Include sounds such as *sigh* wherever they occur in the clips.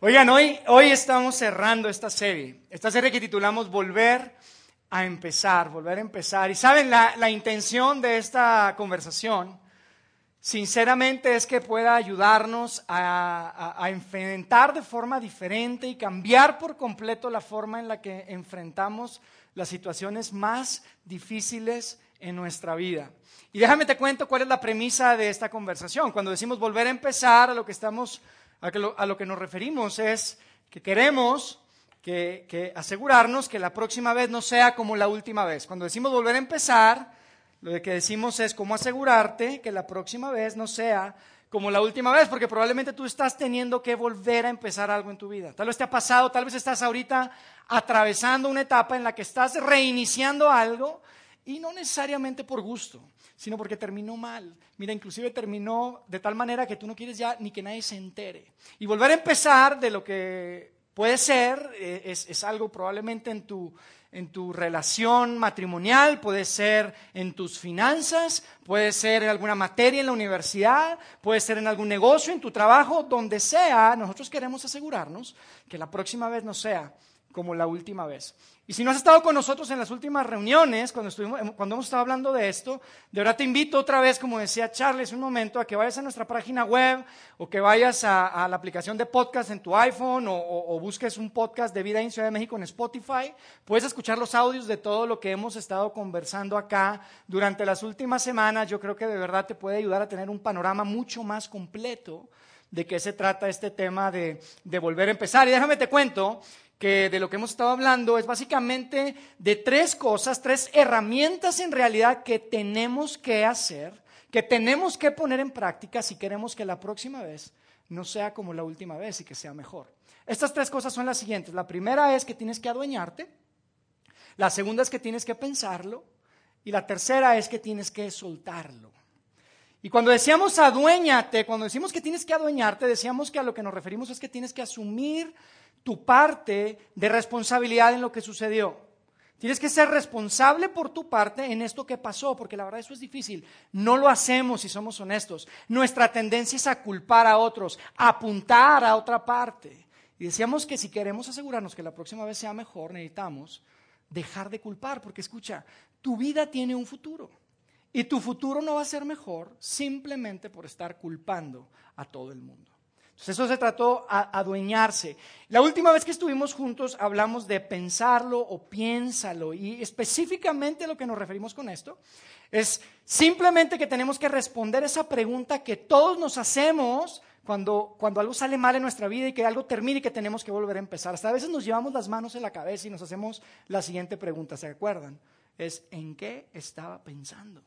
Oigan, hoy, hoy estamos cerrando esta serie, esta serie que titulamos Volver a empezar, volver a empezar. Y saben, la, la intención de esta conversación, sinceramente, es que pueda ayudarnos a, enfrentar de forma diferente y cambiar por completo la forma en la que enfrentamos las situaciones más difíciles en nuestra vida. Y déjame te cuento cuál es la premisa de esta conversación. Cuando decimos volver a empezar, a lo que estamos, a lo, que nos referimos es que queremos que, que, asegurarnos que la próxima vez no sea como la última vez. Cuando decimos volver a empezar, lo que decimos es cómo asegurarte que la próxima vez no sea como la última vez, porque probablemente tú estás teniendo que volver a empezar algo en tu vida. Tal vez te ha pasado, tal vez estás ahorita atravesando una etapa en la que estás reiniciando algo y no necesariamente por gusto, sino porque terminó mal. Mira, inclusive terminó de tal manera que tú no quieres ya ni que nadie se entere. Y volver a empezar de lo que puede ser eh, es, es algo probablemente en tu, en tu relación matrimonial, puede ser en tus finanzas, puede ser en alguna materia en la universidad, puede ser en algún negocio, en tu trabajo, donde sea, nosotros queremos asegurarnos que la próxima vez no sea como la última vez. Y si no has estado con nosotros en las últimas reuniones, cuando, estuvimos, cuando hemos estado hablando de esto, de verdad te invito otra vez, como decía Charles un momento, a que vayas a nuestra página web o que vayas a, a la aplicación de podcast en tu iPhone o, o, o, busques un podcast de Vida en Ciudad de México en Spotify. Puedes escuchar los audios de todo lo que hemos estado conversando acá durante las últimas semanas. Yo creo que de verdad te puede ayudar a tener un panorama mucho más completo de qué se trata este tema de, de volver a empezar. Y déjame te cuento que de lo que hemos estado hablando es básicamente de tres cosas, tres herramientas en realidad que tenemos que hacer, que tenemos que poner en práctica si queremos que la próxima vez no sea como la última vez y que sea mejor. Estas tres cosas son las siguientes. La primera es que tienes que adueñarte, la segunda es que tienes que pensarlo y la tercera es que tienes que soltarlo. Y cuando decíamos aduéñate, cuando decimos que tienes que adueñarte, decíamos que a lo que nos referimos es que tienes que asumir tu parte de responsabilidad en lo que sucedió. Tienes que ser responsable por tu parte en esto que pasó, porque la verdad eso es difícil. No lo hacemos si somos honestos. Nuestra tendencia es a culpar a otros, a apuntar a otra parte. Y decíamos que si queremos asegurarnos que la próxima vez sea mejor, necesitamos dejar de culpar, porque escucha, tu vida tiene un futuro. Y tu futuro no va a ser mejor simplemente por estar culpando a todo el mundo. Entonces eso se trató a adueñarse. La última vez que estuvimos juntos hablamos de pensarlo o piénsalo y específicamente lo que nos referimos con esto es simplemente que tenemos que responder esa pregunta que todos nos hacemos cuando, cuando algo sale mal en nuestra vida y que algo termine y que tenemos que volver a empezar. Hasta a veces nos llevamos las manos en la cabeza y nos hacemos la siguiente pregunta, ¿se acuerdan? Es ¿en qué estaba pensando?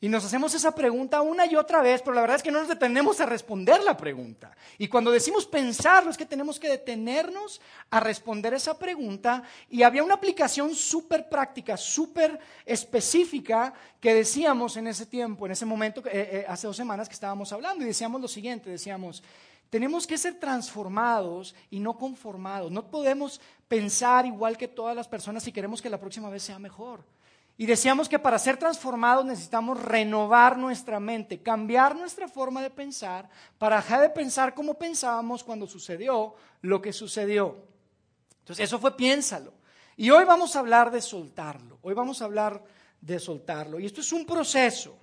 Y nos hacemos esa pregunta una y otra vez, pero la verdad es que no nos detenemos a responder la pregunta. Y cuando decimos pensarlo es que tenemos que detenernos a responder esa pregunta. Y había una aplicación súper práctica, súper específica que decíamos en ese tiempo, en ese momento, eh, eh, hace dos semanas que estábamos hablando, y decíamos lo siguiente, decíamos, tenemos que ser transformados y no conformados. No podemos pensar igual que todas las personas si queremos que la próxima vez sea mejor. Y decíamos que para ser transformados necesitamos renovar nuestra mente, cambiar nuestra forma de pensar para dejar de pensar como pensábamos cuando sucedió lo que sucedió. Entonces, eso fue piénsalo. Y hoy vamos a hablar de soltarlo. Hoy vamos a hablar de soltarlo. Y esto es un proceso.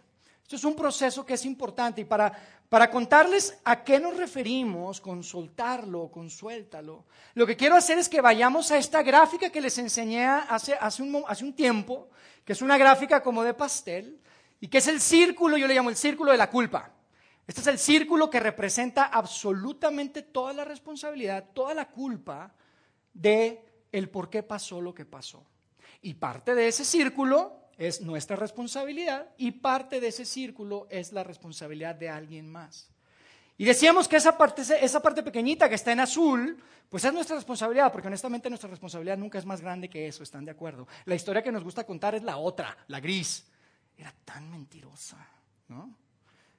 Esto es un proceso que es importante. Y para, para contarles a qué nos referimos con soltarlo, con suéltalo, lo que quiero hacer es que vayamos a esta gráfica que les enseñé hace, hace un tiempo que es una gráfica como de pastel, y que es el círculo, yo le llamo el círculo de la culpa. Este es el círculo que representa absolutamente toda la responsabilidad, toda la culpa de el por qué pasó lo que pasó. Y parte de ese círculo es nuestra responsabilidad y parte de ese círculo es la responsabilidad de alguien más. Y decíamos que esa parte, esa parte pequeñita que está en azul, pues es nuestra responsabilidad, porque honestamente nuestra responsabilidad nunca es más grande que eso, ¿están de acuerdo? La historia que nos gusta contar es la otra, la gris. Era tan mentirosa, ¿no?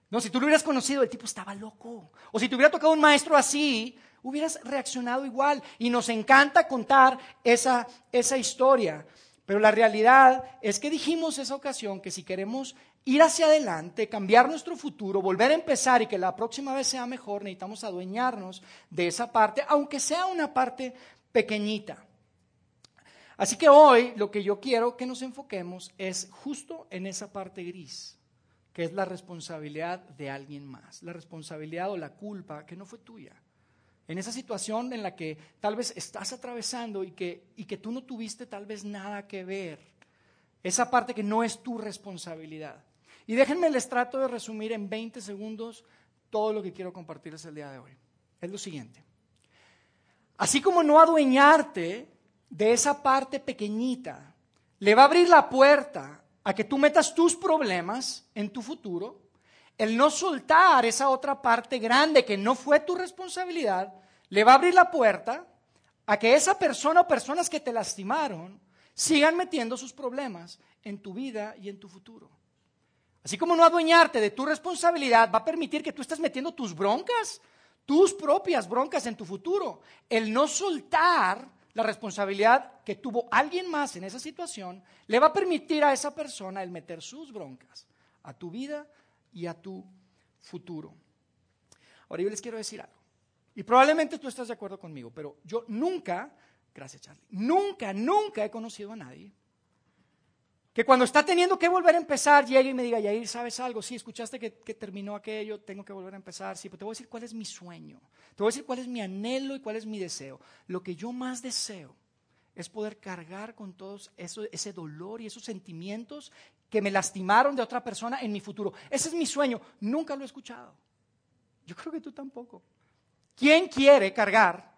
No, si tú lo hubieras conocido, el tipo estaba loco. O si te hubiera tocado un maestro así, hubieras reaccionado igual. Y nos encanta contar esa, esa historia. Pero la realidad es que dijimos esa ocasión que si queremos ir hacia adelante, cambiar nuestro futuro, volver a empezar y que la próxima vez sea mejor, necesitamos adueñarnos de esa parte, aunque sea una parte pequeñita. Así que hoy lo que yo quiero que nos enfoquemos es justo en esa parte gris, que es la responsabilidad de alguien más, la responsabilidad o la culpa que no fue tuya. En esa situación en la que tal vez estás atravesando y que, y que tú no tuviste tal vez nada que ver, esa parte que no es tu responsabilidad. Y déjenme les trato de resumir en 20 segundos todo lo que quiero compartirles el día de hoy. Es lo siguiente. Así como no adueñarte de esa parte pequeñita, le va a abrir la puerta a que tú metas tus problemas en tu futuro, el no soltar esa otra parte grande que no fue tu responsabilidad, le va a abrir la puerta a que esa persona o personas que te lastimaron sigan metiendo sus problemas en tu vida y en tu futuro. Así como no adueñarte de tu responsabilidad va a permitir que tú estés metiendo tus broncas, tus propias broncas en tu futuro. El no soltar la responsabilidad que tuvo alguien más en esa situación le va a permitir a esa persona el meter sus broncas a tu vida y a tu futuro. Ahora yo les quiero decir algo. Y probablemente tú estás de acuerdo conmigo, pero yo nunca, gracias Charlie, nunca, nunca he conocido a nadie que cuando está teniendo que volver a empezar, llegue y me diga, Yair, ¿sabes algo? Sí, escuchaste que, terminó aquello, tengo que volver a empezar. Sí, pero te voy a decir cuál es mi sueño. Te voy a decir cuál es mi anhelo y cuál es mi deseo. Lo que yo más deseo es poder cargar con todo eso, ese dolor y esos sentimientos que me lastimaron de otra persona en mi futuro. Ese es mi sueño. Nunca lo he escuchado. Yo creo que tú tampoco. ¿Quién quiere cargar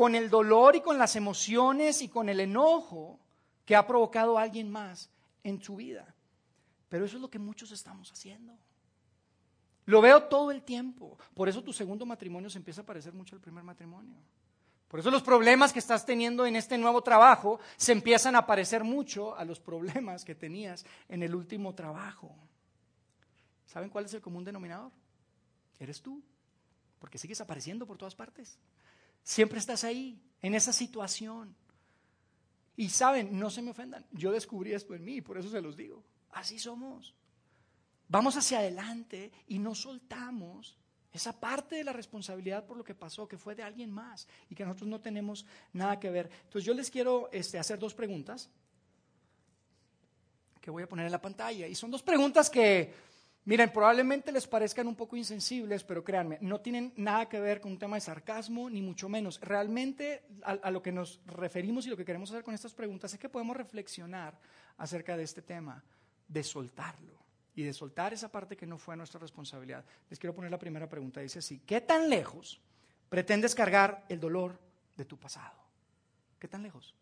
con el dolor y con las emociones y con el enojo que ha provocado alguien más en su vida. Pero eso es lo que muchos estamos haciendo. Lo veo todo el tiempo. Por eso tu segundo matrimonio se empieza a parecer mucho al primer matrimonio. Por eso los problemas que estás teniendo en este nuevo trabajo se empiezan a parecer mucho a los problemas que tenías en el último trabajo. ¿Saben cuál es el común denominador? Eres tú, porque sigues apareciendo por todas partes. Siempre estás ahí, en esa situación. Y saben, no se me ofendan, yo descubrí esto en mí y por eso se los digo. Así somos. Vamos hacia adelante y no soltamos esa parte de la responsabilidad por lo que pasó, que fue de alguien más y que nosotros no tenemos nada que ver. Entonces yo les quiero este, hacer dos preguntas que voy a poner en la pantalla. Y son dos preguntas que Miren, probablemente les parezcan un poco insensibles, pero créanme, no tienen nada que ver con un tema de sarcasmo, ni mucho menos. Realmente a, lo que nos referimos y lo que queremos hacer con estas preguntas es que podemos reflexionar acerca de este tema, de soltarlo y de soltar esa parte que no fue nuestra responsabilidad. Les quiero poner la primera pregunta. Dice así, ¿qué tan lejos pretendes cargar el dolor de tu pasado? ¿Qué tan lejos?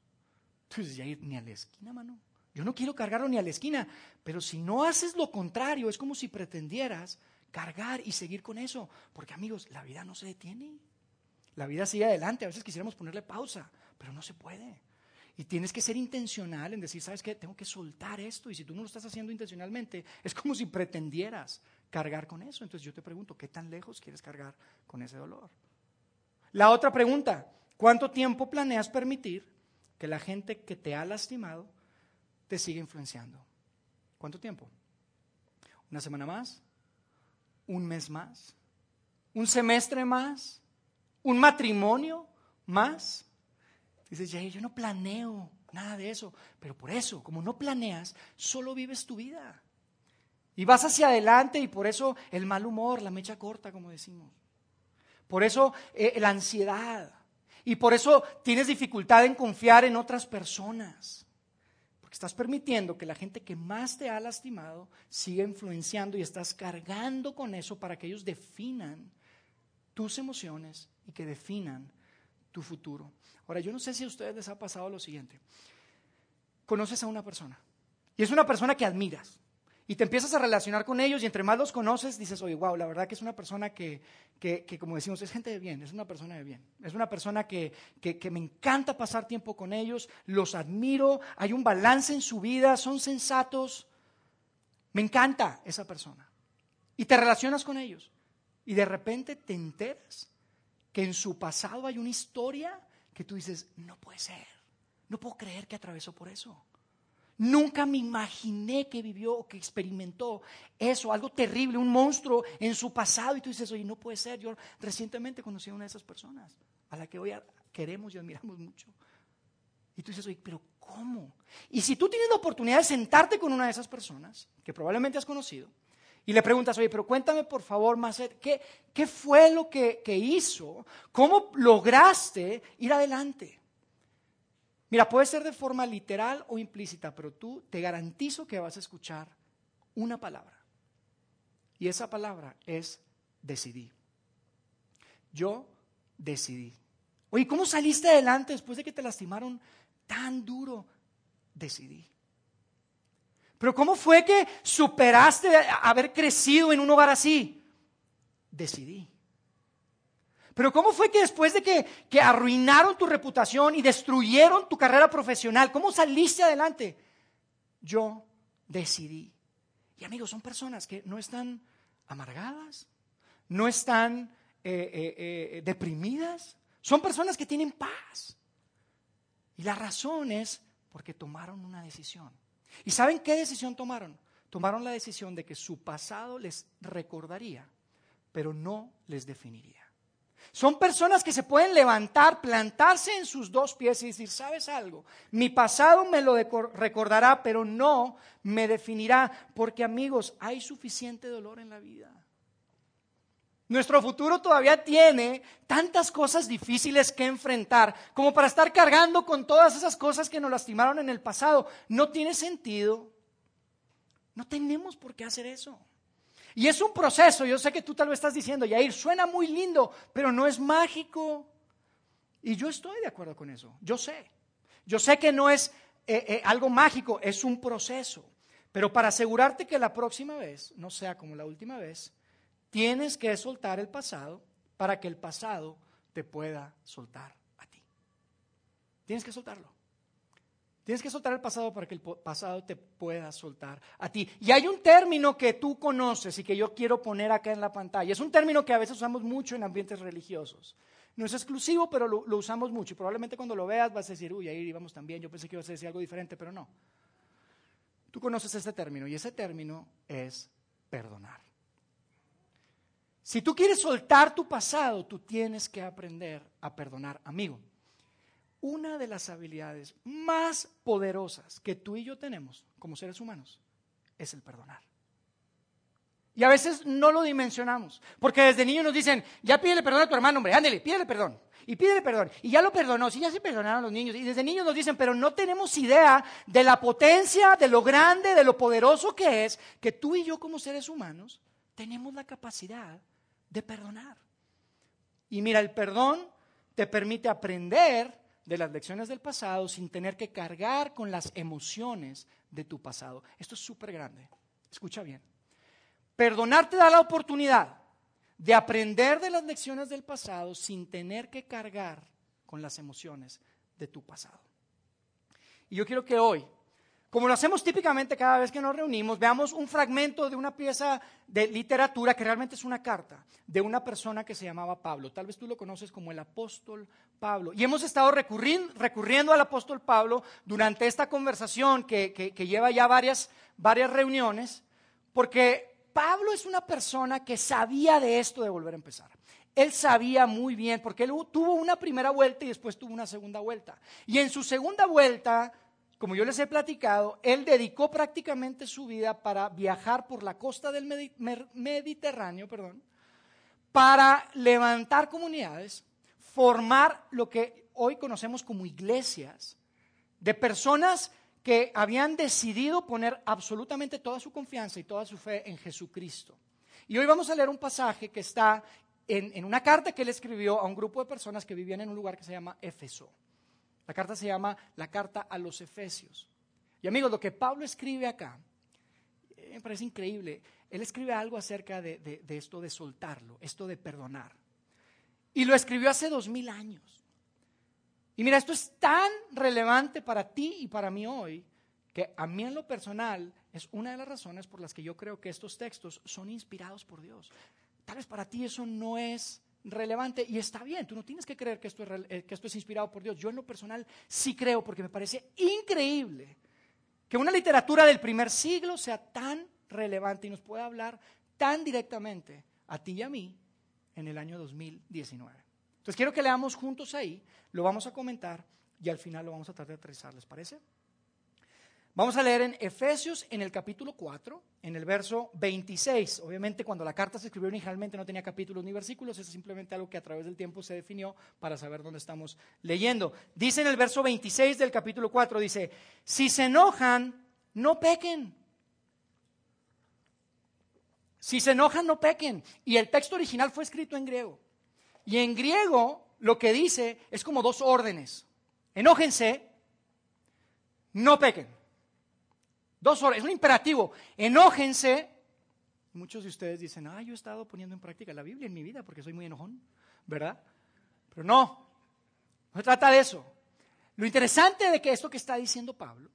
Tú dices, ya ir ni a la esquina, mano. Yo no quiero cargarlo ni a la esquina, pero si no haces lo contrario, es como si pretendieras cargar y seguir con eso. Porque amigos, la vida no se detiene. La vida sigue adelante. A veces quisiéramos ponerle pausa, pero no se puede. Y tienes que ser intencional en decir, ¿sabes qué? Tengo que soltar esto. Y si tú no lo estás haciendo intencionalmente, es como si pretendieras cargar con eso. Entonces yo te pregunto, ¿qué tan lejos quieres cargar con ese dolor? La otra pregunta, ¿cuánto tiempo planeas permitir que la gente que te ha lastimado te sigue influenciando. ¿Cuánto tiempo? ¿Una semana más? ¿Un mes más? ¿Un semestre más? ¿Un matrimonio más? Dices, yo no planeo nada de eso, pero por eso, como no planeas, solo vives tu vida. Y vas hacia adelante y por eso el mal humor, la mecha corta, como decimos. Por eso eh, la ansiedad. Y por eso tienes dificultad en confiar en otras personas. Porque estás permitiendo que la gente que más te ha lastimado siga influenciando y estás cargando con eso para que ellos definan tus emociones y que definan tu futuro. Ahora, yo no sé si a ustedes les ha pasado lo siguiente. Conoces a una persona y es una persona que admiras y te empiezas a relacionar con ellos y entre más los conoces dices, oye, wow, la verdad que es una persona que, que, como decimos, es gente de bien, es una persona de bien, es una persona que, que, me encanta pasar tiempo con ellos, los admiro, hay un balance en su vida, son sensatos, me encanta esa persona. Y te relacionas con ellos y de repente te enteras en su pasado hay una historia que tú dices, no puede ser, no puedo creer que atravesó por eso. Nunca me imaginé que vivió o que experimentó eso, algo terrible, un monstruo en su pasado. Y tú dices, oye, no puede ser. Yo recientemente conocí a una de esas personas, a la que hoy queremos y admiramos mucho. Y tú dices, oye, pero ¿cómo? Y si tú tienes la oportunidad de sentarte con una de esas personas, que probablemente has conocido, y le preguntas, oye, pero cuéntame por favor más, ¿qué, qué fue lo que, que hizo? ¿Cómo lograste ir adelante? Mira, puede ser de forma literal o implícita, pero tú te garantizo que vas a escuchar una palabra. Y esa palabra es decidí. Yo decidí. Oye, ¿cómo saliste adelante después de que te lastimaron tan duro? Decidí. Pero ¿cómo fue que superaste haber crecido en un hogar así? Decidí. Pero ¿cómo fue que después de que, arruinaron tu reputación y destruyeron tu carrera profesional, ¿cómo saliste adelante? Yo decidí. Y amigos, son personas que no están amargadas, no están eh, eh, eh, deprimidas, son personas que tienen paz. Y la razón es porque tomaron una decisión. ¿Y saben qué decisión tomaron? Tomaron la decisión de que su pasado les recordaría, pero no les definiría. Son personas que se pueden levantar, plantarse en sus dos pies y decir, ¿sabes algo? Mi pasado me lo recordará, pero no me definirá, porque amigos, hay suficiente dolor en la vida. Nuestro futuro todavía tiene tantas cosas difíciles que enfrentar como para estar cargando con todas esas cosas que nos lastimaron en el pasado. No tiene sentido. No tenemos por qué hacer eso. Y es un proceso, yo sé que tú tal vez estás diciendo, Yair, suena muy lindo, pero no es mágico. Y yo estoy de acuerdo con eso, yo sé. Yo sé que no es eh, eh, algo mágico, es un proceso. Pero para asegurarte que la próxima vez no sea como la última vez, tienes que soltar el pasado para que el pasado te pueda soltar a ti. Tienes que soltarlo. Tienes que soltar el pasado para que el pasado te pueda soltar a ti. Y hay un término que tú conoces y que yo quiero poner acá en la pantalla. Es un término que a veces usamos mucho en ambientes religiosos. No es exclusivo, pero lo, usamos mucho. Y probablemente cuando lo veas vas a decir, uy, ahí íbamos también. Yo pensé que ibas a decir algo diferente, pero no. Tú conoces este término y ese término es perdonar. Si tú quieres soltar tu pasado, tú tienes que aprender a perdonar, amigo una de las habilidades más poderosas que tú y yo tenemos como seres humanos es el perdonar. Y a veces no lo dimensionamos, porque desde niños nos dicen, ya pídele perdón a tu hermano, hombre, ándele, pídele perdón. Y pídele perdón. Y ya lo perdonó, si ya se perdonaron los niños. Y desde niños nos dicen, pero no tenemos idea de la potencia, de lo grande, de lo poderoso que es que tú y yo como seres humanos tenemos la capacidad de perdonar. Y mira, el perdón te permite aprender de las lecciones del pasado sin tener que cargar con las emociones de tu pasado. Esto es súper grande. Escucha bien. Perdonar te da la oportunidad de aprender de las lecciones del pasado sin tener que cargar con las emociones de tu pasado. Y yo quiero que hoy como lo hacemos típicamente cada vez que nos reunimos, veamos un fragmento de una pieza de literatura que realmente es una carta de una persona que se llamaba Pablo. Tal vez tú lo conoces como el apóstol Pablo. Y hemos estado recurriendo, al apóstol Pablo durante esta conversación que, lleva ya varias, varias reuniones, porque Pablo es una persona que sabía de esto de volver a empezar. Él sabía muy bien, porque él tuvo una primera vuelta y después tuvo una segunda vuelta. Y en su segunda vuelta como yo les he platicado, él dedicó prácticamente su vida para viajar por la costa del Mediterráneo, perdón, para levantar comunidades, formar lo que hoy conocemos como iglesias, de personas que habían decidido poner absolutamente toda su confianza y toda su fe en Jesucristo. Y hoy vamos a leer un pasaje que está en, en una carta que él escribió a un grupo de personas que vivían en un lugar que se llama Éfeso. La carta se llama la carta a los Efesios. Y amigos, lo que Pablo escribe acá, eh, me parece increíble. Él escribe algo acerca de, esto de soltarlo, esto de perdonar. Y lo escribió hace dos mil años. Y mira, esto es tan relevante para ti y para mí hoy, que a mí en lo personal es una de las razones por las que yo creo que estos textos son inspirados por Dios. Tal vez para ti eso no es relevante y está bien, tú no tienes que creer que esto, es, eh, que esto es inspirado por Dios. Yo en lo personal sí creo porque me parece increíble que una literatura del primer siglo sea tan relevante y nos pueda hablar tan directamente a ti y a mí en el año 2019. Entonces quiero que leamos juntos ahí, lo vamos a comentar y al final lo vamos a tratar de aterrizar, ¿les parece? Vamos a leer en Efesios en el capítulo 4, en el verso 26. Obviamente cuando la carta se escribió originalmente no tenía capítulos ni versículos, es simplemente algo que a través del tiempo se definió para saber dónde estamos leyendo. Dice en el verso 26 del capítulo 4, dice, si se enojan, no pequen. Si se enojan, no pequen. Y el texto original fue escrito en griego. Y en griego lo que dice es como dos órdenes. Enójense, no pequen. Dos horas, es un imperativo. Enójense. Muchos de ustedes dicen, ah, yo he estado poniendo en práctica la Biblia en mi vida porque soy muy enojón, ¿verdad? Pero no, no trata de eso. Lo interesante de que esto que está diciendo Pablo,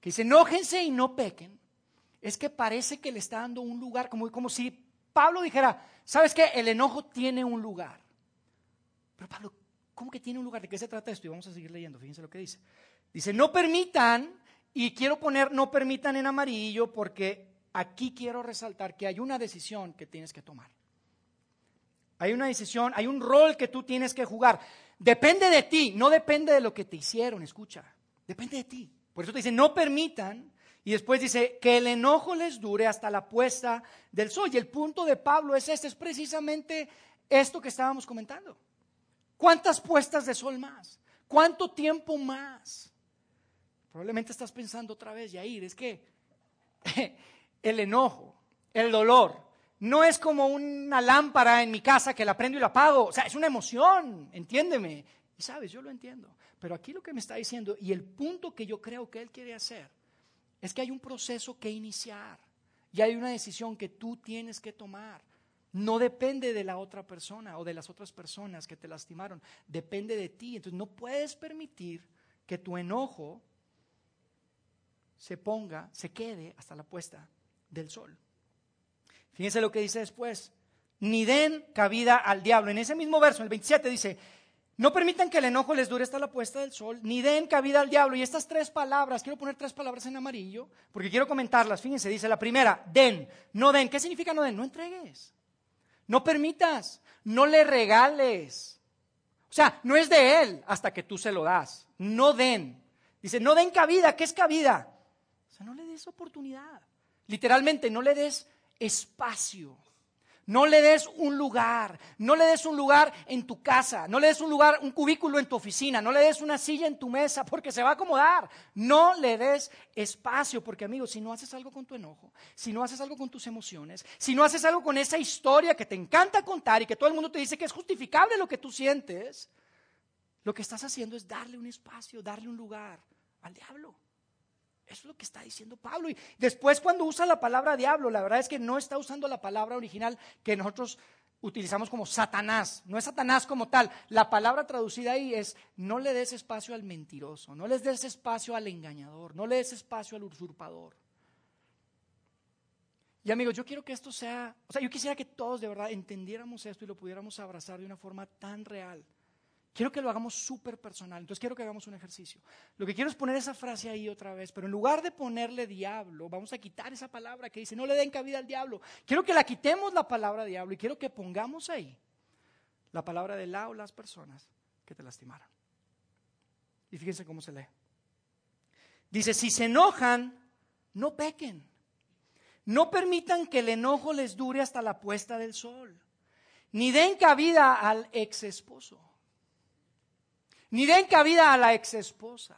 que dice, enójense y no pequen, es que parece que le está dando un lugar, como, como si Pablo dijera, ¿sabes qué? El enojo tiene un lugar. Pero Pablo, ¿cómo que tiene un lugar? ¿De qué se trata esto? Y vamos a seguir leyendo, fíjense lo que dice. Dice, no permitan y quiero poner no permitan en amarillo porque aquí quiero resaltar que hay una decisión que tienes que tomar. Hay una decisión, hay un rol que tú tienes que jugar. Depende de ti, no depende de lo que te hicieron, escucha. Depende de ti. Por eso te dice, no permitan. Y después dice, que el enojo les dure hasta la puesta del sol. Y el punto de Pablo es este, es precisamente esto que estábamos comentando. ¿Cuántas puestas de sol más? ¿Cuánto tiempo más? Probablemente estás pensando otra vez, Yair, es que *laughs* el enojo, el dolor, no es como una lámpara en mi casa que la prendo y la apago. O sea, es una emoción, entiéndeme. Y sabes, yo lo entiendo. Pero aquí lo que me está diciendo, y el punto que yo creo que él quiere hacer, es que hay un proceso que iniciar. Y hay una decisión que tú tienes que tomar. No depende de la otra persona o de las otras personas que te lastimaron. Depende de ti. Entonces no puedes permitir que tu enojo se ponga, se quede hasta la puesta del sol. Fíjense lo que dice después. Ni den cabida al diablo. En ese mismo verso, en el 27, dice, no permitan que el enojo les dure hasta la puesta del sol, ni den cabida al diablo. Y estas tres palabras, quiero poner tres palabras en amarillo, porque quiero comentarlas. Fíjense, dice la primera, den, no den. ¿Qué significa no den? No entregues. No permitas, no le regales. O sea, no es de él hasta que tú se lo das. No den. Dice, no den cabida. ¿Qué es cabida? No le des oportunidad. Literalmente, no le des espacio. No le des un lugar, no le des un lugar en tu casa, no le des un lugar, un cubículo en tu oficina, no le des una silla en tu mesa porque se va a acomodar. No le des espacio porque amigos, si no haces algo con tu enojo, si no haces algo con tus emociones, si no haces algo con esa historia que te encanta contar y que todo el mundo te dice que es justificable lo que tú sientes, lo que estás haciendo es darle un espacio, darle un lugar al diablo. Eso es lo que está diciendo Pablo. Y después cuando usa la palabra diablo, la verdad es que no está usando la palabra original que nosotros utilizamos como Satanás. No es Satanás como tal. La palabra traducida ahí es no le des espacio al mentiroso, no le des espacio al engañador, no le des espacio al usurpador. Y amigos, yo quiero que esto sea, o sea, yo quisiera que todos de verdad entendiéramos esto y lo pudiéramos abrazar de una forma tan real. Quiero que lo hagamos súper personal. Entonces quiero que hagamos un ejercicio. Lo que quiero es poner esa frase ahí otra vez, pero en lugar de ponerle diablo, vamos a quitar esa palabra que dice, no le den cabida al diablo. Quiero que la quitemos la palabra diablo y quiero que pongamos ahí la palabra de la o las personas que te lastimaron. Y fíjense cómo se lee. Dice, si se enojan, no pequen. No permitan que el enojo les dure hasta la puesta del sol. Ni den cabida al ex esposo ni den cabida a la ex esposa.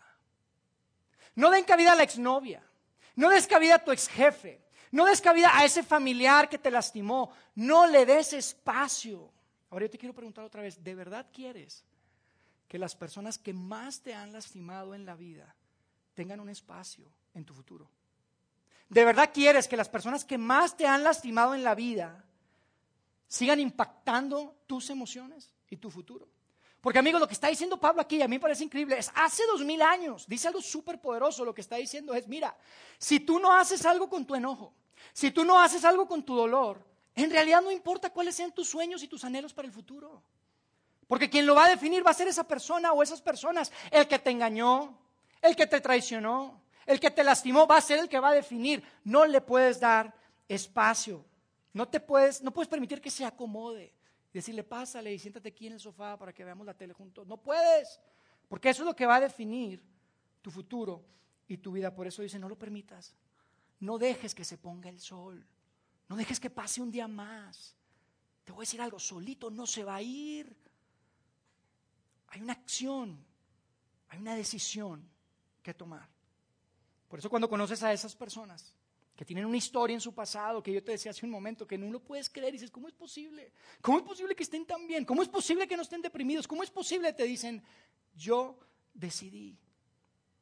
No den cabida a la exnovia. No des cabida a tu ex jefe. No des cabida a ese familiar que te lastimó. No le des espacio. Ahora yo te quiero preguntar otra vez, ¿de verdad quieres que las personas que más te han lastimado en la vida tengan un espacio en tu futuro? ¿De verdad quieres que las personas que más te han lastimado en la vida sigan impactando tus emociones y tu futuro? Porque amigos, lo que está diciendo Pablo aquí, a mí me parece increíble, es hace dos mil años, dice algo súper poderoso, lo que está diciendo es, mira, si tú no haces algo con tu enojo, si tú no haces algo con tu dolor, en realidad no importa cuáles sean tus sueños y tus anhelos para el futuro. Porque quien lo va a definir va a ser esa persona o esas personas, el que te engañó, el que te traicionó, El que te lastimó va a ser el que va a definir. No le puedes dar espacio. No te puedes, no puedes permitir que se acomode. Decirle, pásale y siéntate aquí en el sofá para que veamos la tele juntos. No puedes, porque eso es lo que va a definir tu futuro y tu vida. Por eso dice, no lo permitas. No dejes que se ponga el sol. No dejes que pase un día más. Te voy a decir algo, solito no se va a ir. Hay una acción, hay una decisión que tomar. Por eso cuando conoces a esas personas, que tienen una historia en su pasado, que yo te decía hace un momento, que no lo puedes creer. Y dices, ¿cómo es posible? ¿Cómo es posible que estén tan bien? ¿Cómo es posible que no estén deprimidos? ¿Cómo es posible? Te dicen, yo decidí.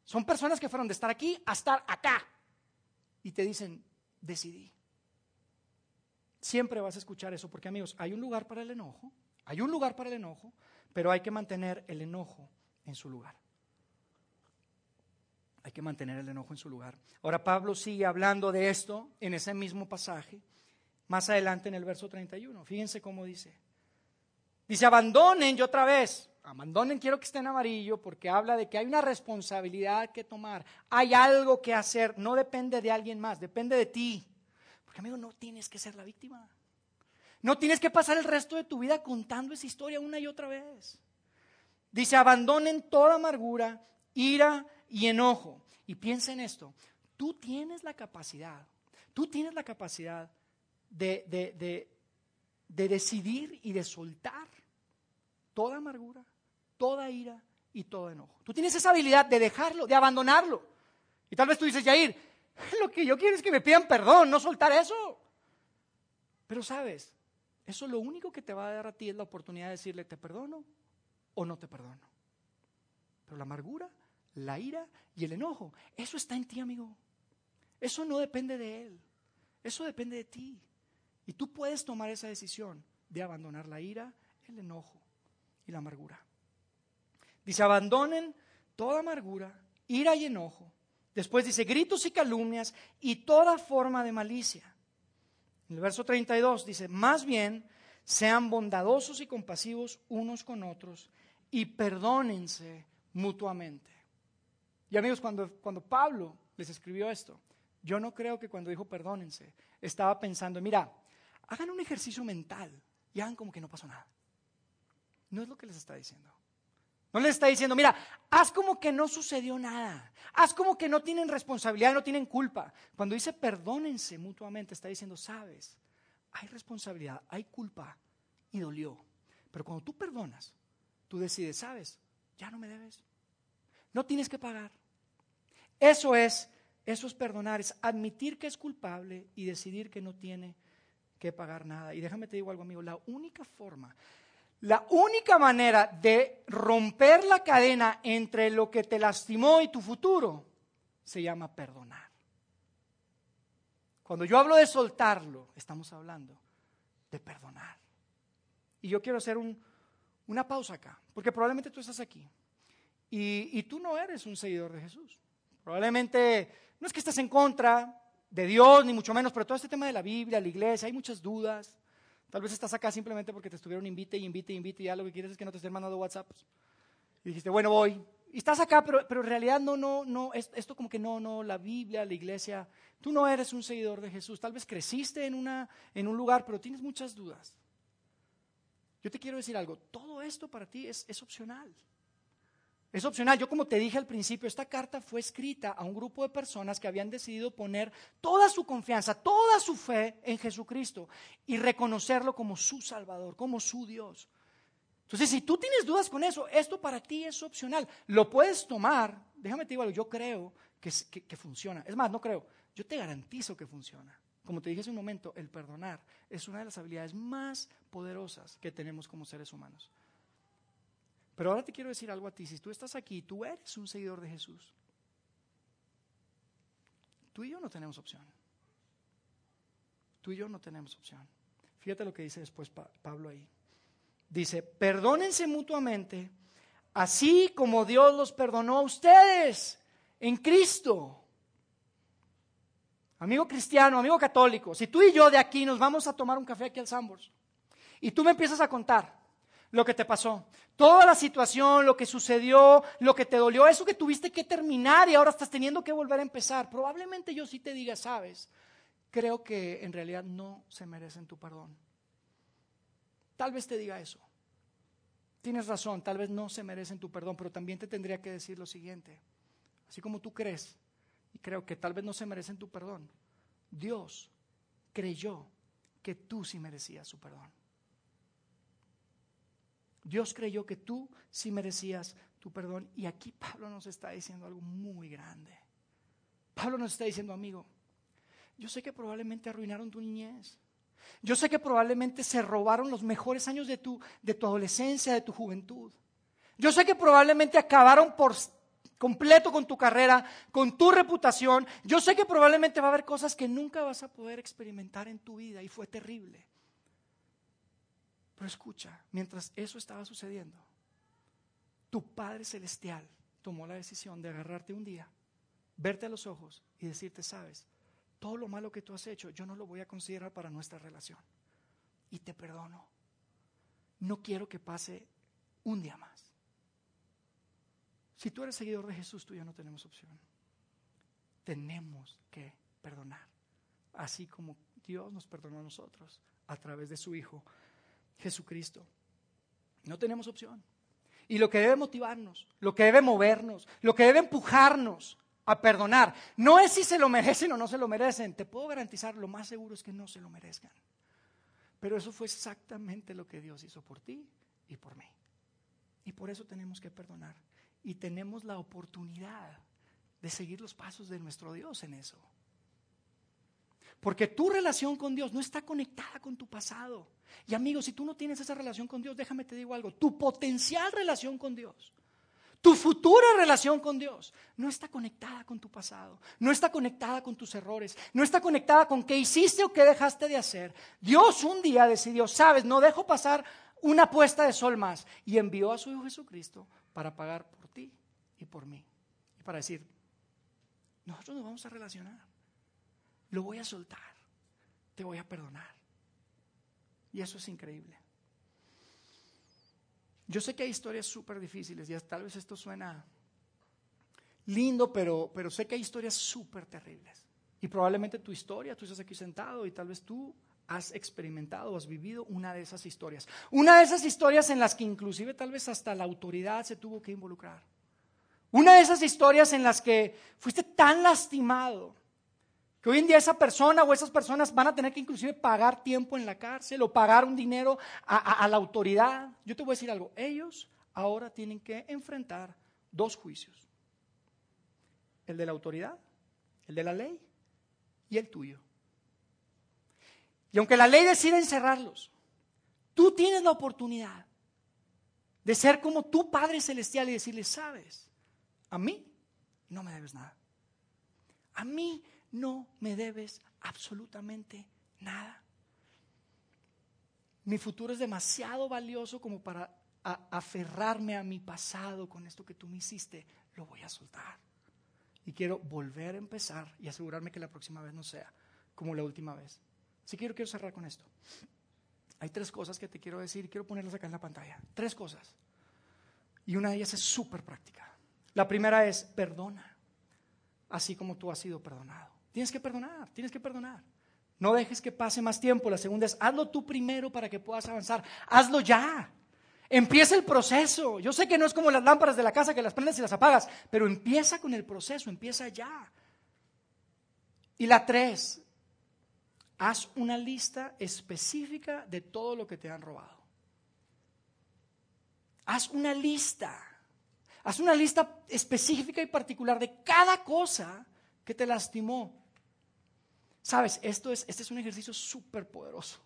Son personas que fueron de estar aquí a estar acá. Y te dicen, decidí. Siempre vas a escuchar eso, porque amigos, hay un lugar para el enojo, hay un lugar para el enojo, pero hay que mantener el enojo en su lugar. Hay que mantener el enojo en su lugar. Ahora Pablo sigue hablando de esto en ese mismo pasaje, más adelante en el verso 31. Fíjense cómo dice. Dice, abandonen, y otra vez, abandonen, quiero que esté en amarillo, porque habla de que hay una responsabilidad que tomar, hay algo que hacer, no depende de alguien más, depende de ti. Porque amigo, no tienes que ser la víctima. No tienes que pasar el resto de tu vida contando esa historia una y otra vez. Dice, abandonen toda amargura, ira, y enojo. Y piensa en esto, tú tienes la capacidad, tú tienes la capacidad de, de, de, decidir y de soltar toda amargura, toda ira y todo enojo. Tú tienes esa habilidad de dejarlo, de abandonarlo. Y tal vez tú dices, Yair, *laughs* lo que yo quiero es que me pidan perdón, no soltar eso. Pero sabes, eso lo único que te va a dar a ti es la oportunidad de decirle, te perdono o no te perdono. Pero la amargura la ira y el enojo. Eso está en ti, amigo. Eso no depende de él. Eso depende de ti. Y tú puedes tomar esa decisión de abandonar la ira, el enojo y la amargura. Dice, abandonen toda amargura, ira y enojo. Después dice, gritos y calumnias y toda forma de malicia. En el verso 32 dice, más bien sean bondadosos y compasivos unos con otros y perdónense mutuamente. Y amigos, cuando, cuando Pablo les escribió esto, yo no creo que cuando dijo perdónense, estaba pensando, mira, hagan un ejercicio mental y hagan como que no pasó nada. No es lo que les está diciendo. No les está diciendo, mira, haz como que no sucedió nada. Haz como que no tienen responsabilidad, no tienen culpa. Cuando dice perdónense mutuamente, está diciendo, sabes, hay responsabilidad, hay culpa y dolió. Pero cuando tú perdonas, tú decides, sabes, ya no me debes, no tienes que pagar. Eso es, eso es perdonar, es admitir que es culpable y decidir que no tiene que pagar nada. Y déjame te digo algo, amigo, la única forma, la única manera de romper la cadena entre lo que te lastimó y tu futuro se llama perdonar. Cuando yo hablo de soltarlo, estamos hablando de perdonar. Y yo quiero hacer una pausa acá, porque probablemente tú estás aquí y, tú no eres un seguidor de Jesús. Probablemente no es que estés en contra de Dios, ni mucho menos, pero todo este tema de la Biblia, la iglesia, hay muchas dudas. Tal vez estás acá simplemente porque te estuvieron invite y invite y invite y ya lo que quieres es que no te estén mandando WhatsApp. Y dijiste, bueno, voy. Y estás acá, pero, pero en realidad no, no, no, esto como que no, no, la Biblia, la iglesia, tú no eres un seguidor de Jesús. Tal vez creciste en, una, en un lugar, pero tienes muchas dudas. Yo te quiero decir algo, todo esto para ti es, es opcional. Es opcional. Yo como te dije al principio, esta carta fue escrita a un grupo de personas que habían decidido poner toda su confianza, toda su fe en Jesucristo y reconocerlo como su Salvador, como su Dios. Entonces, si tú tienes dudas con eso, esto para ti es opcional. Lo puedes tomar, déjame te digo algo, yo creo que, que funciona. Es más, no creo, yo te garantizo que funciona. Como te dije hace un momento, el perdonar es una de las habilidades más poderosas que tenemos como seres humanos. Pero ahora te quiero decir algo a ti. Si tú estás aquí, tú eres un seguidor de Jesús. Tú y yo no tenemos opción. Tú y yo no tenemos opción. Fíjate lo que dice después Pablo ahí. Dice, perdónense mutuamente, así como Dios los perdonó a ustedes en Cristo. Amigo cristiano, amigo católico, si tú y yo de aquí nos vamos a tomar un café aquí al Sambors y tú me empiezas a contar lo que te pasó. Toda la situación, lo que sucedió, lo que te dolió, eso que tuviste que terminar y ahora estás teniendo que volver a empezar. Probablemente yo sí te diga, sabes, creo que en realidad no se merecen tu perdón. Tal vez te diga eso. Tienes razón, tal vez no se merecen tu perdón, pero también te tendría que decir lo siguiente. Así como tú crees, y creo que tal vez no se merecen tu perdón, Dios creyó que tú sí merecías su perdón. Dios creyó que tú sí merecías tu perdón. Y aquí Pablo nos está diciendo algo muy grande. Pablo nos está diciendo, amigo, yo sé que probablemente arruinaron tu niñez. Yo sé que probablemente se robaron los mejores años de tu, de tu adolescencia, de tu juventud. Yo sé que probablemente acabaron por completo con tu carrera, con tu reputación. Yo sé que probablemente va a haber cosas que nunca vas a poder experimentar en tu vida y fue terrible. Pero escucha, mientras eso estaba sucediendo, tu Padre Celestial tomó la decisión de agarrarte un día, verte a los ojos y decirte, sabes, todo lo malo que tú has hecho, yo no lo voy a considerar para nuestra relación. Y te perdono. No quiero que pase un día más. Si tú eres seguidor de Jesús, tú ya no tenemos opción. Tenemos que perdonar. Así como Dios nos perdonó a nosotros a través de su Hijo Jesucristo. No tenemos opción. Y lo que debe motivarnos, lo que debe movernos, lo que debe empujarnos a perdonar, no es si se lo merecen o no se lo merecen. Te puedo garantizar, lo más seguro es que no se lo merezcan. Pero eso fue exactamente lo que Dios hizo por ti y por mí. Y por eso tenemos que perdonar. Y tenemos la oportunidad de seguir los pasos de nuestro Dios en eso. Porque tu relación con Dios no está conectada con tu pasado. Y amigo, si tú no tienes esa relación con Dios, déjame te digo algo, tu potencial relación con Dios, tu futura relación con Dios, no está conectada con tu pasado, no está conectada con tus errores, no está conectada con qué hiciste o qué dejaste de hacer. Dios un día decidió, sabes, no dejo pasar una puesta de sol más y envió a su Hijo Jesucristo para pagar por ti y por mí. Y para decir, nosotros nos vamos a relacionar lo voy a soltar, te voy a perdonar. Y eso es increíble. Yo sé que hay historias súper difíciles y tal vez esto suena lindo, pero, pero sé que hay historias súper terribles. Y probablemente tu historia, tú estás aquí sentado y tal vez tú has experimentado, has vivido una de esas historias. Una de esas historias en las que inclusive tal vez hasta la autoridad se tuvo que involucrar. Una de esas historias en las que fuiste tan lastimado que hoy en día esa persona o esas personas van a tener que inclusive pagar tiempo en la cárcel o pagar un dinero a, la autoridad. Yo te voy a decir algo, ellos ahora tienen que enfrentar dos juicios. El de la autoridad, el de la ley y el tuyo. Y aunque la ley decide encerrarlos, tú tienes la oportunidad de ser como tu Padre Celestial y decirle, sabes, a mí no me debes nada. A mí no me debes absolutamente nada. Mi futuro es demasiado valioso como para aferrarme a mi pasado con esto que tú me hiciste. Lo voy a soltar. Y quiero volver a empezar y asegurarme que la próxima vez no sea como la última vez. Así que quiero, quiero cerrar con esto. Hay tres cosas que te quiero decir quiero ponerlas acá en la pantalla. Tres cosas. Y una de ellas es súper práctica. La primera es perdona, así como tú has sido perdonado. Tienes que perdonar, tienes que perdonar. No dejes que pase más tiempo. La segunda es, hazlo tú primero para que puedas avanzar. Hazlo ya. Empieza el proceso. Yo sé que no es como las lámparas de la casa que las prendes y las apagas, pero empieza con el proceso, empieza ya. Y la tres, haz una lista específica de todo lo que te han robado. Haz una lista. Haz una lista específica y particular de cada cosa que te lastimó. Sabes, esto es, este es un ejercicio súper poderoso,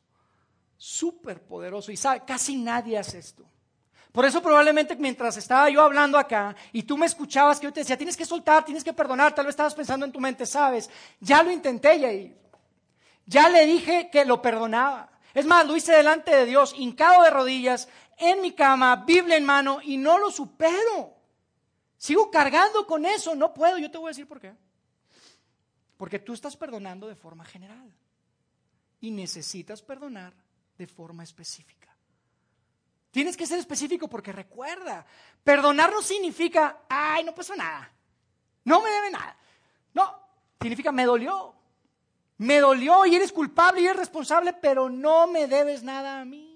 súper poderoso y sabe, casi nadie hace esto. Por eso probablemente mientras estaba yo hablando acá y tú me escuchabas que yo te decía, tienes que soltar, tienes que perdonar, tal vez estabas pensando en tu mente, sabes, ya lo intenté y ya le dije que lo perdonaba. Es más, lo hice delante de Dios, hincado de rodillas, en mi cama, Biblia en mano y no lo supero. Sigo cargando con eso, no puedo, yo te voy a decir por qué. Porque tú estás perdonando de forma general y necesitas perdonar de forma específica. Tienes que ser específico porque recuerda, perdonar no significa, ay, no pasó nada, no me debe nada. No, significa me dolió, me dolió y eres culpable y eres responsable, pero no me debes nada a mí.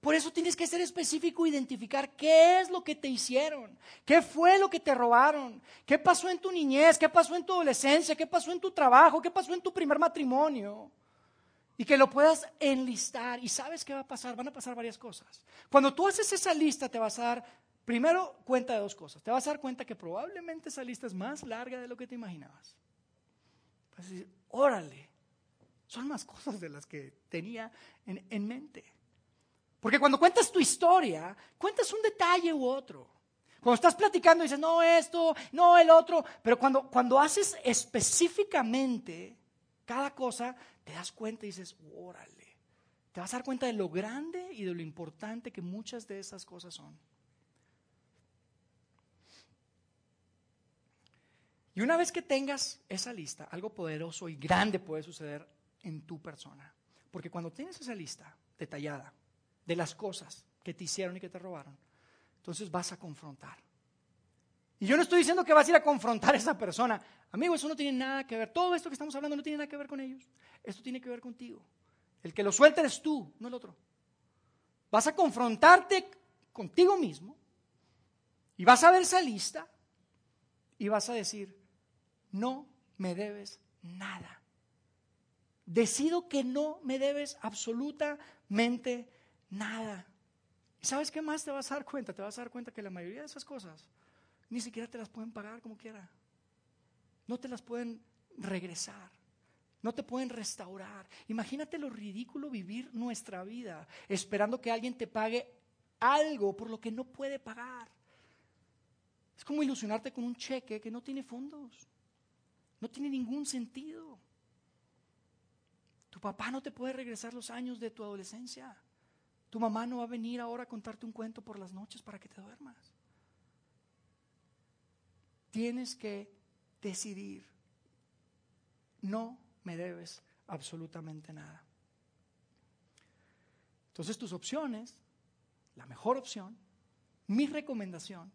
Por eso tienes que ser específico e identificar qué es lo que te hicieron, qué fue lo que te robaron, qué pasó en tu niñez, qué pasó en tu adolescencia, qué pasó en tu trabajo, qué pasó en tu primer matrimonio. Y que lo puedas enlistar. Y sabes qué va a pasar, van a pasar varias cosas. Cuando tú haces esa lista te vas a dar, primero, cuenta de dos cosas. Te vas a dar cuenta que probablemente esa lista es más larga de lo que te imaginabas. Vas a decir, órale, son más *laughs* cosas de las que tenía en, en mente. Porque cuando cuentas tu historia, cuentas un detalle u otro. Cuando estás platicando dices, no esto, no el otro, pero cuando, cuando haces específicamente cada cosa, te das cuenta y dices, órale, te vas a dar cuenta de lo grande y de lo importante que muchas de esas cosas son. Y una vez que tengas esa lista, algo poderoso y grande puede suceder en tu persona. Porque cuando tienes esa lista detallada, de las cosas que te hicieron y que te robaron, entonces vas a confrontar. Y yo no estoy diciendo que vas a ir a confrontar a esa persona. Amigo, eso no tiene nada que ver. Todo esto que estamos hablando no tiene nada que ver con ellos. Esto tiene que ver contigo. El que lo suelta eres tú, no el otro. Vas a confrontarte contigo mismo y vas a ver esa lista y vas a decir, no me debes nada. Decido que no me debes absolutamente Nada. ¿Y sabes qué más te vas a dar cuenta? Te vas a dar cuenta que la mayoría de esas cosas ni siquiera te las pueden pagar como quiera. No te las pueden regresar. No te pueden restaurar. Imagínate lo ridículo vivir nuestra vida esperando que alguien te pague algo por lo que no puede pagar. Es como ilusionarte con un cheque que no tiene fondos. No tiene ningún sentido. Tu papá no te puede regresar los años de tu adolescencia. Tu mamá no va a venir ahora a contarte un cuento por las noches para que te duermas. Tienes que decidir. No me debes absolutamente nada. Entonces tus opciones, la mejor opción, mi recomendación,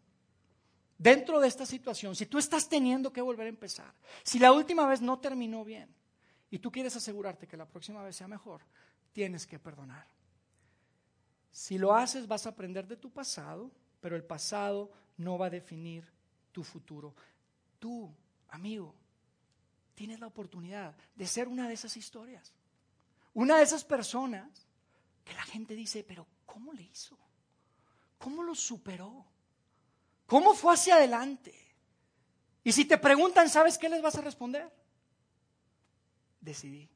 dentro de esta situación, si tú estás teniendo que volver a empezar, si la última vez no terminó bien y tú quieres asegurarte que la próxima vez sea mejor, tienes que perdonar. Si lo haces vas a aprender de tu pasado, pero el pasado no va a definir tu futuro. Tú, amigo, tienes la oportunidad de ser una de esas historias. Una de esas personas que la gente dice, pero ¿cómo le hizo? ¿Cómo lo superó? ¿Cómo fue hacia adelante? Y si te preguntan, ¿sabes qué les vas a responder? Decidí.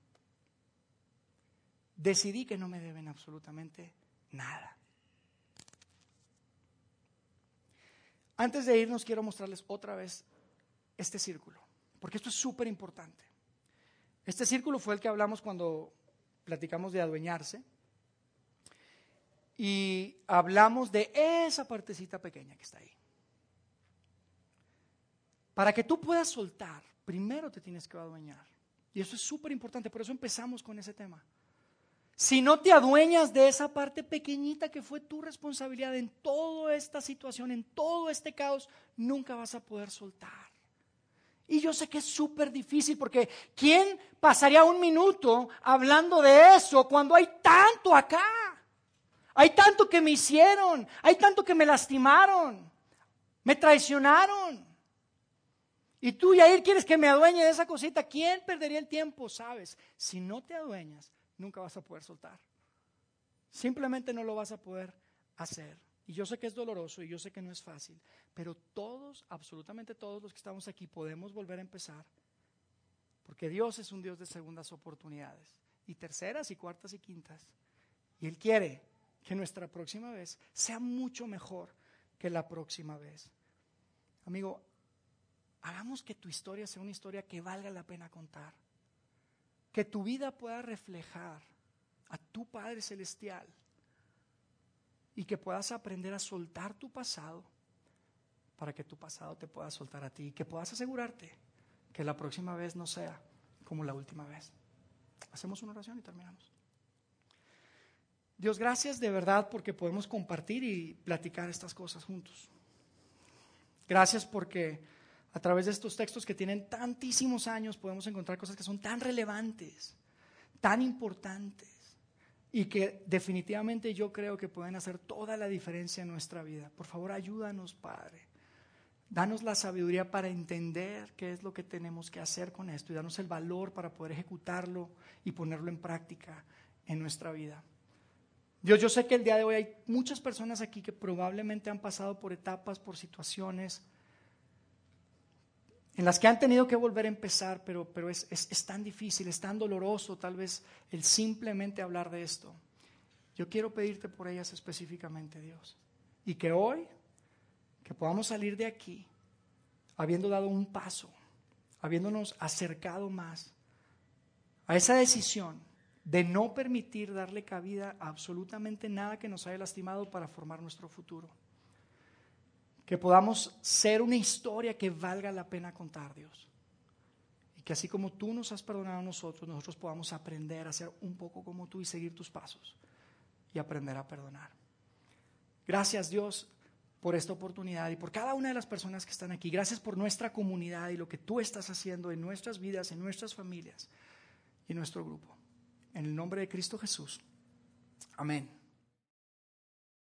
Decidí que no me deben absolutamente nada. Antes de irnos quiero mostrarles otra vez este círculo, porque esto es súper importante. Este círculo fue el que hablamos cuando platicamos de adueñarse y hablamos de esa partecita pequeña que está ahí. Para que tú puedas soltar, primero te tienes que adueñar. Y eso es súper importante, por eso empezamos con ese tema. Si no te adueñas de esa parte pequeñita que fue tu responsabilidad en toda esta situación, en todo este caos, nunca vas a poder soltar. Y yo sé que es súper difícil porque ¿quién pasaría un minuto hablando de eso cuando hay tanto acá? Hay tanto que me hicieron, hay tanto que me lastimaron, me traicionaron. Y tú, Yair, quieres que me adueñe de esa cosita. ¿Quién perdería el tiempo? Sabes, si no te adueñas, nunca vas a poder soltar. Simplemente no lo vas a poder hacer. Y yo sé que es doloroso y yo sé que no es fácil, pero todos, absolutamente todos los que estamos aquí podemos volver a empezar. Porque Dios es un Dios de segundas oportunidades, y terceras y cuartas y quintas. Y Él quiere que nuestra próxima vez sea mucho mejor que la próxima vez. Amigo, hagamos que tu historia sea una historia que valga la pena contar que tu vida pueda reflejar a tu Padre Celestial y que puedas aprender a soltar tu pasado para que tu pasado te pueda soltar a ti y que puedas asegurarte que la próxima vez no sea como la última vez. Hacemos una oración y terminamos. Dios, gracias de verdad porque podemos compartir y platicar estas cosas juntos. Gracias porque a través de estos textos que tienen tantísimos años podemos encontrar cosas que son tan relevantes, tan importantes y que definitivamente yo creo que pueden hacer toda la diferencia en nuestra vida. Por favor, ayúdanos, Padre. Danos la sabiduría para entender qué es lo que tenemos que hacer con esto y danos el valor para poder ejecutarlo y ponerlo en práctica en nuestra vida. Dios, yo sé que el día de hoy hay muchas personas aquí que probablemente han pasado por etapas, por situaciones en las que han tenido que volver a empezar, pero, pero es, es tan difícil, es tan doloroso tal vez el simplemente hablar de esto. Yo quiero pedirte por ellas específicamente, Dios. Y que hoy, que podamos salir de aquí, habiendo dado un paso, habiéndonos acercado más a esa decisión de no permitir darle cabida a absolutamente nada que nos haya lastimado para formar nuestro futuro. Que podamos ser una historia que valga la pena contar, Dios. Y que así como tú nos has perdonado a nosotros, nosotros podamos aprender a ser un poco como tú y seguir tus pasos y aprender a perdonar. Gracias, Dios, por esta oportunidad y por cada una de las personas que están aquí. Gracias por nuestra comunidad y lo que tú estás haciendo en nuestras vidas, en nuestras familias y en nuestro grupo. En el nombre de Cristo Jesús. Amén.